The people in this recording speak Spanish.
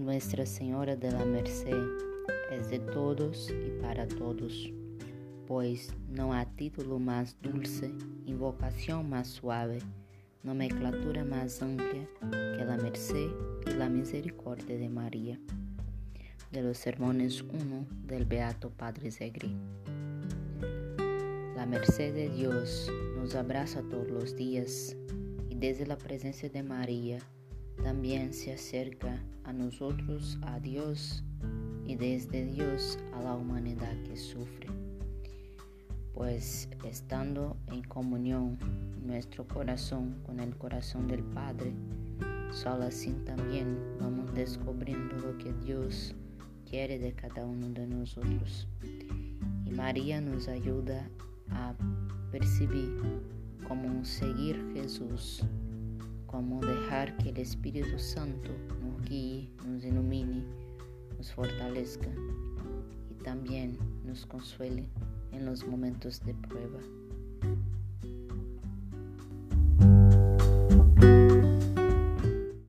Nuestra Señora de la Merced es de todos y para todos, pues no hay título más dulce, invocación más suave, nomenclatura más amplia que la merced y la misericordia de María. De los sermones 1 del Beato Padre Zegri. La merced de Dios nos abraza todos los días y desde la presencia de María también se acerca a nosotros, a Dios, y desde Dios a la humanidad que sufre. Pues estando en comunión nuestro corazón con el corazón del Padre, solo así también vamos descubriendo lo que Dios quiere de cada uno de nosotros. Y María nos ayuda a percibir cómo seguir Jesús como dejar que el Espíritu Santo nos guíe, nos ilumine, nos fortalezca y también nos consuele en los momentos de prueba.